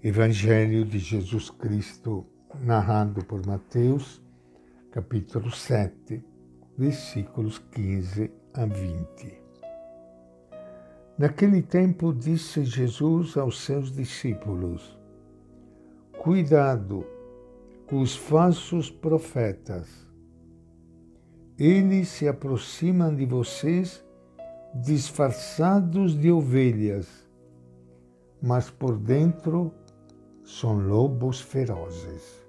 Evangelho de Jesus Cristo, narrado por Mateus, capítulo 7, versículos 15 a 20. Naquele tempo disse Jesus aos seus discípulos: Cuidado com os falsos profetas. Eles se aproximam de vocês disfarçados de ovelhas, mas por dentro são lobos ferozes.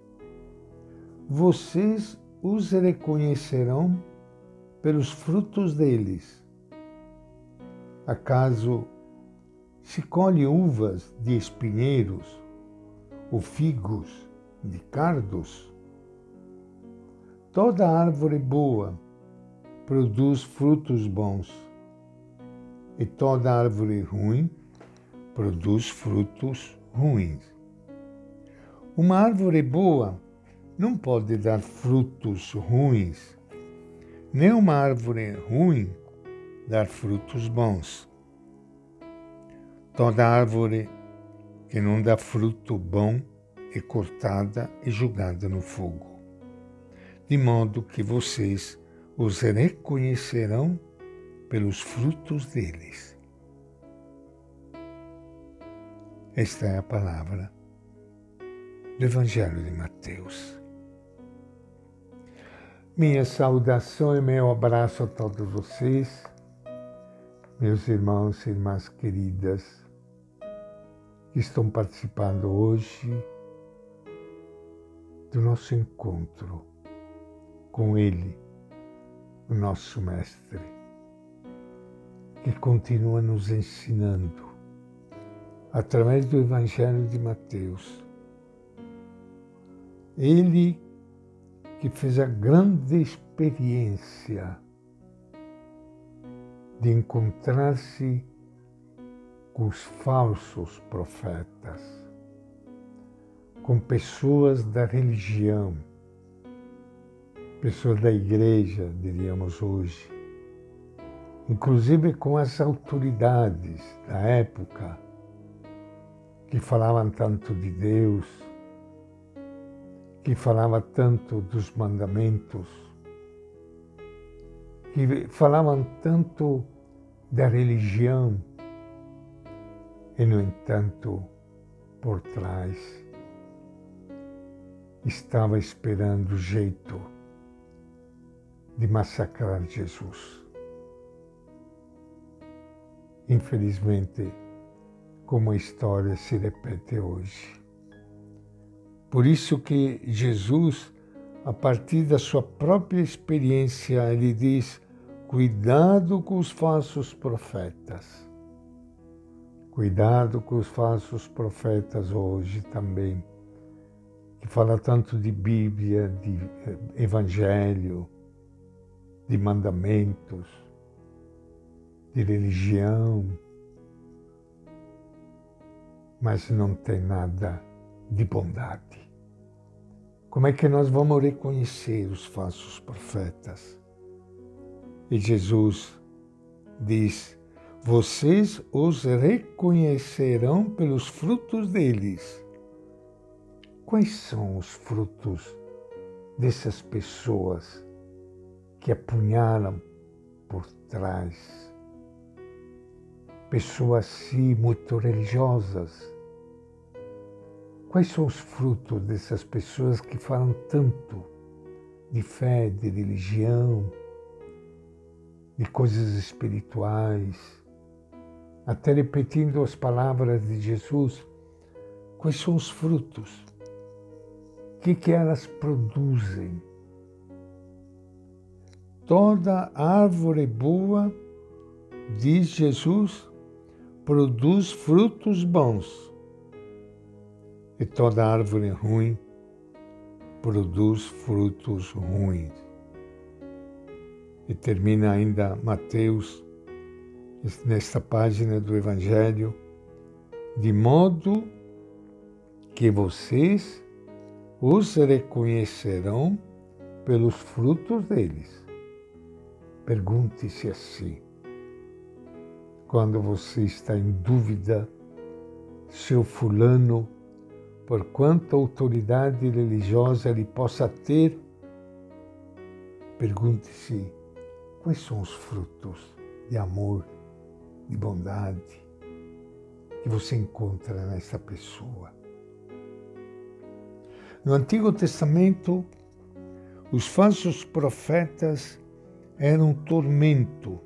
Vocês os reconhecerão pelos frutos deles. Acaso se colhe uvas de espinheiros ou figos de cardos? Toda árvore boa produz frutos bons, e toda árvore ruim produz frutos ruins. Uma árvore boa não pode dar frutos ruins, nem uma árvore ruim dar frutos bons. Toda árvore que não dá fruto bom é cortada e jogada no fogo, de modo que vocês os reconhecerão pelos frutos deles. Esta é a palavra do Evangelho de Mateus. Minha saudação e meu abraço a todos vocês, meus irmãos e irmãs queridas, que estão participando hoje do nosso encontro com Ele, o nosso Mestre, que continua nos ensinando através do Evangelho de Mateus ele que fez a grande experiência de encontrar-se com os falsos profetas, com pessoas da religião, pessoas da igreja, diríamos hoje, inclusive com as autoridades da época que falavam tanto de Deus que falava tanto dos mandamentos, que falavam tanto da religião, e, no entanto, por trás, estava esperando o jeito de massacrar Jesus. Infelizmente, como a história se repete hoje. Por isso que Jesus, a partir da sua própria experiência, ele diz: cuidado com os falsos profetas. Cuidado com os falsos profetas hoje também, que fala tanto de Bíblia, de eh, Evangelho, de mandamentos, de religião, mas não tem nada de bondade. Como é que nós vamos reconhecer os falsos profetas? E Jesus diz: Vocês os reconhecerão pelos frutos deles. Quais são os frutos dessas pessoas que apunhalam por trás? Pessoas, sim, muito religiosas Quais são os frutos dessas pessoas que falam tanto de fé, de religião, de coisas espirituais, até repetindo as palavras de Jesus? Quais são os frutos? O que, que elas produzem? Toda árvore boa, diz Jesus, produz frutos bons e toda árvore ruim produz frutos ruins. E termina ainda Mateus, nesta página do Evangelho, de modo que vocês os reconhecerão pelos frutos deles. Pergunte-se assim, quando você está em dúvida se o fulano por quanta autoridade religiosa ele possa ter, pergunte-se quais são os frutos de amor, de bondade que você encontra nessa pessoa. No Antigo Testamento, os falsos profetas eram um tormento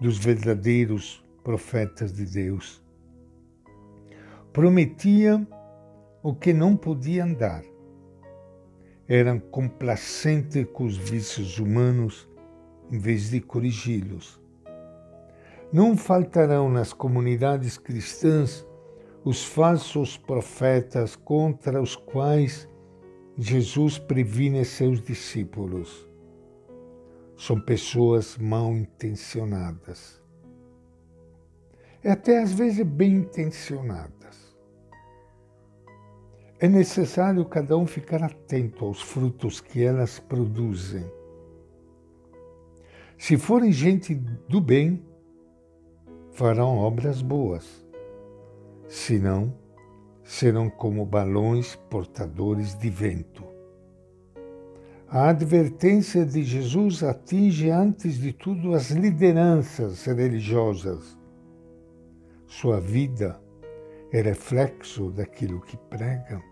dos verdadeiros profetas de Deus. Prometiam o que não podiam dar. Eram complacentes com os vícios humanos em vez de corrigi-los. Não faltarão nas comunidades cristãs os falsos profetas contra os quais Jesus previne seus discípulos. São pessoas mal intencionadas. E até às vezes bem intencionadas. É necessário cada um ficar atento aos frutos que elas produzem. Se forem gente do bem, farão obras boas senão serão como balões portadores de vento. A advertência de Jesus atinge antes de tudo as lideranças religiosas. Sua vida é reflexo daquilo que prega.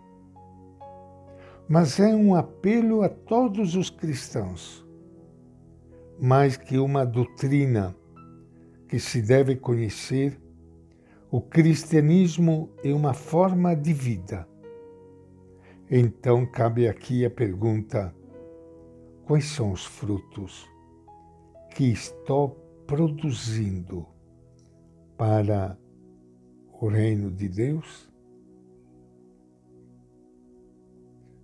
Mas é um apelo a todos os cristãos, mais que uma doutrina que se deve conhecer o cristianismo é uma forma de vida. Então cabe aqui a pergunta: quais são os frutos que estou produzindo para o reino de Deus?